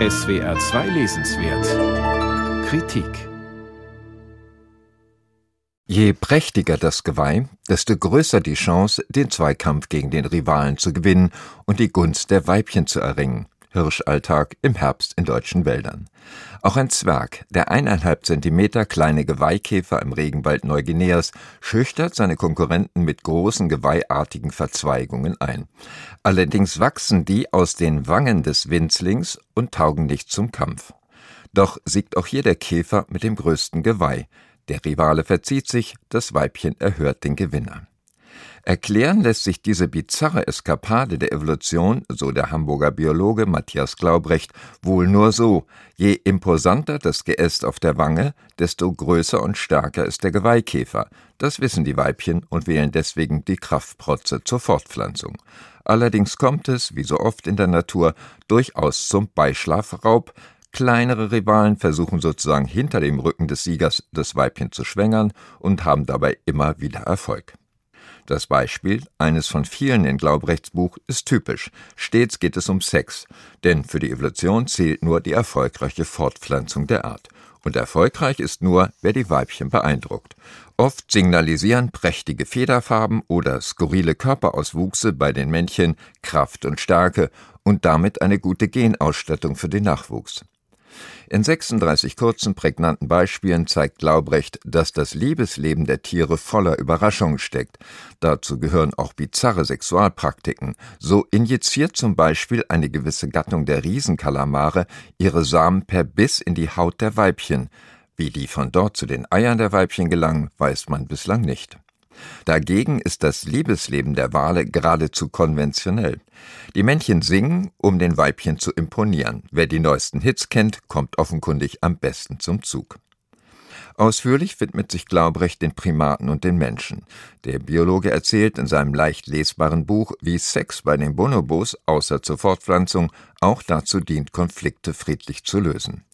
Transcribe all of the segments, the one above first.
SWR 2 Lesenswert Kritik Je prächtiger das Geweih, desto größer die Chance, den Zweikampf gegen den Rivalen zu gewinnen und die Gunst der Weibchen zu erringen. Hirschalltag im Herbst in deutschen Wäldern. Auch ein Zwerg, der eineinhalb Zentimeter kleine Geweihkäfer im Regenwald Neuguineas, schüchtert seine Konkurrenten mit großen geweihartigen Verzweigungen ein. Allerdings wachsen die aus den Wangen des Winzlings und taugen nicht zum Kampf. Doch siegt auch hier der Käfer mit dem größten Geweih. Der Rivale verzieht sich, das Weibchen erhört den Gewinner. Erklären lässt sich diese bizarre Eskapade der Evolution, so der Hamburger Biologe Matthias Glaubrecht, wohl nur so: Je imposanter das Geäst auf der Wange, desto größer und stärker ist der Geweihkäfer. Das wissen die Weibchen und wählen deswegen die Kraftprotze zur Fortpflanzung. Allerdings kommt es, wie so oft in der Natur, durchaus zum Beischlafraub. Kleinere Rivalen versuchen sozusagen hinter dem Rücken des Siegers das Weibchen zu schwängern und haben dabei immer wieder Erfolg. Das Beispiel, eines von vielen in Glaubrechts Buch, ist typisch. Stets geht es um Sex, denn für die Evolution zählt nur die erfolgreiche Fortpflanzung der Art. Und erfolgreich ist nur, wer die Weibchen beeindruckt. Oft signalisieren prächtige Federfarben oder skurrile Körperauswuchse bei den Männchen Kraft und Stärke und damit eine gute Genausstattung für den Nachwuchs. In 36 kurzen, prägnanten Beispielen zeigt Glaubrecht, dass das Liebesleben der Tiere voller Überraschungen steckt. Dazu gehören auch bizarre Sexualpraktiken. So injiziert zum Beispiel eine gewisse Gattung der Riesenkalamare ihre Samen per Biss in die Haut der Weibchen. Wie die von dort zu den Eiern der Weibchen gelangen, weiß man bislang nicht. Dagegen ist das Liebesleben der Wale geradezu konventionell. Die Männchen singen, um den Weibchen zu imponieren. Wer die neuesten Hits kennt, kommt offenkundig am besten zum Zug. Ausführlich widmet sich Glaubrecht den Primaten und den Menschen. Der Biologe erzählt in seinem leicht lesbaren Buch, wie Sex bei den Bonobos außer zur Fortpflanzung auch dazu dient, Konflikte friedlich zu lösen.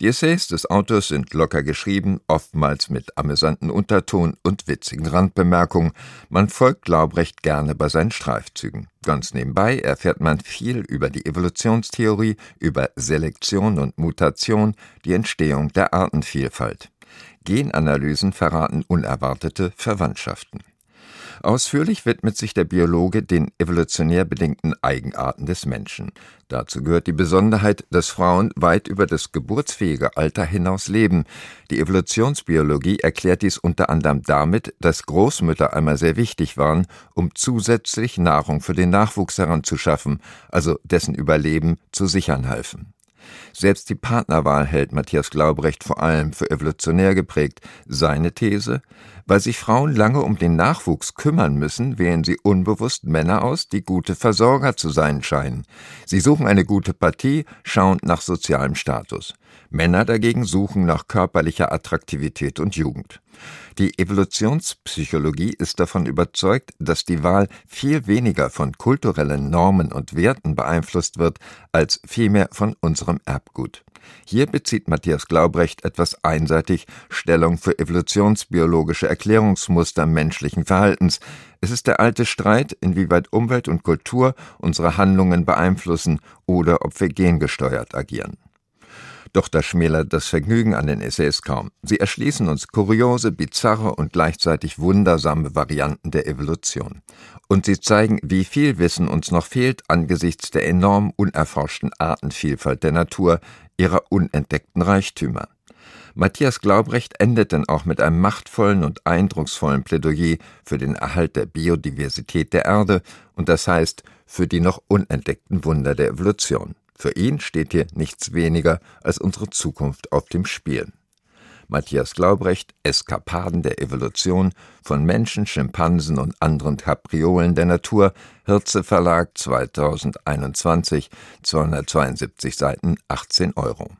Die Essays des Autors sind locker geschrieben, oftmals mit amüsanten Unterton und witzigen Randbemerkungen. Man folgt Glaubrecht gerne bei seinen Streifzügen. Ganz nebenbei erfährt man viel über die Evolutionstheorie, über Selektion und Mutation, die Entstehung der Artenvielfalt. Genanalysen verraten unerwartete Verwandtschaften. Ausführlich widmet sich der Biologe den evolutionär bedingten Eigenarten des Menschen. Dazu gehört die Besonderheit, dass Frauen weit über das geburtsfähige Alter hinaus leben. Die Evolutionsbiologie erklärt dies unter anderem damit, dass Großmütter einmal sehr wichtig waren, um zusätzlich Nahrung für den Nachwuchs heranzuschaffen, also dessen Überleben zu sichern halfen. Selbst die Partnerwahl hält Matthias Glaubrecht vor allem für evolutionär geprägt. Seine These? Weil sich Frauen lange um den Nachwuchs kümmern müssen, wählen sie unbewusst Männer aus, die gute Versorger zu sein scheinen. Sie suchen eine gute Partie, schauend nach sozialem Status. Männer dagegen suchen nach körperlicher Attraktivität und Jugend. Die Evolutionspsychologie ist davon überzeugt, dass die Wahl viel weniger von kulturellen Normen und Werten beeinflusst wird, als vielmehr von unserem Erbgut. Hier bezieht Matthias Glaubrecht etwas einseitig Stellung für evolutionsbiologische Erklärungsmuster menschlichen Verhaltens. Es ist der alte Streit, inwieweit Umwelt und Kultur unsere Handlungen beeinflussen oder ob wir gengesteuert agieren. Doch das schmälert das Vergnügen an den Essays kaum. Sie erschließen uns kuriose, bizarre und gleichzeitig wundersame Varianten der Evolution. Und sie zeigen, wie viel Wissen uns noch fehlt angesichts der enorm unerforschten Artenvielfalt der Natur, ihrer unentdeckten Reichtümer. Matthias Glaubrecht endet dann auch mit einem machtvollen und eindrucksvollen Plädoyer für den Erhalt der Biodiversität der Erde und das heißt für die noch unentdeckten Wunder der Evolution. Für ihn steht hier nichts weniger als unsere Zukunft auf dem Spiel. Matthias Glaubrecht, Eskapaden der Evolution von Menschen, Schimpansen und anderen Kapriolen der Natur, Hirze Verlag 2021, 272 Seiten, 18 Euro.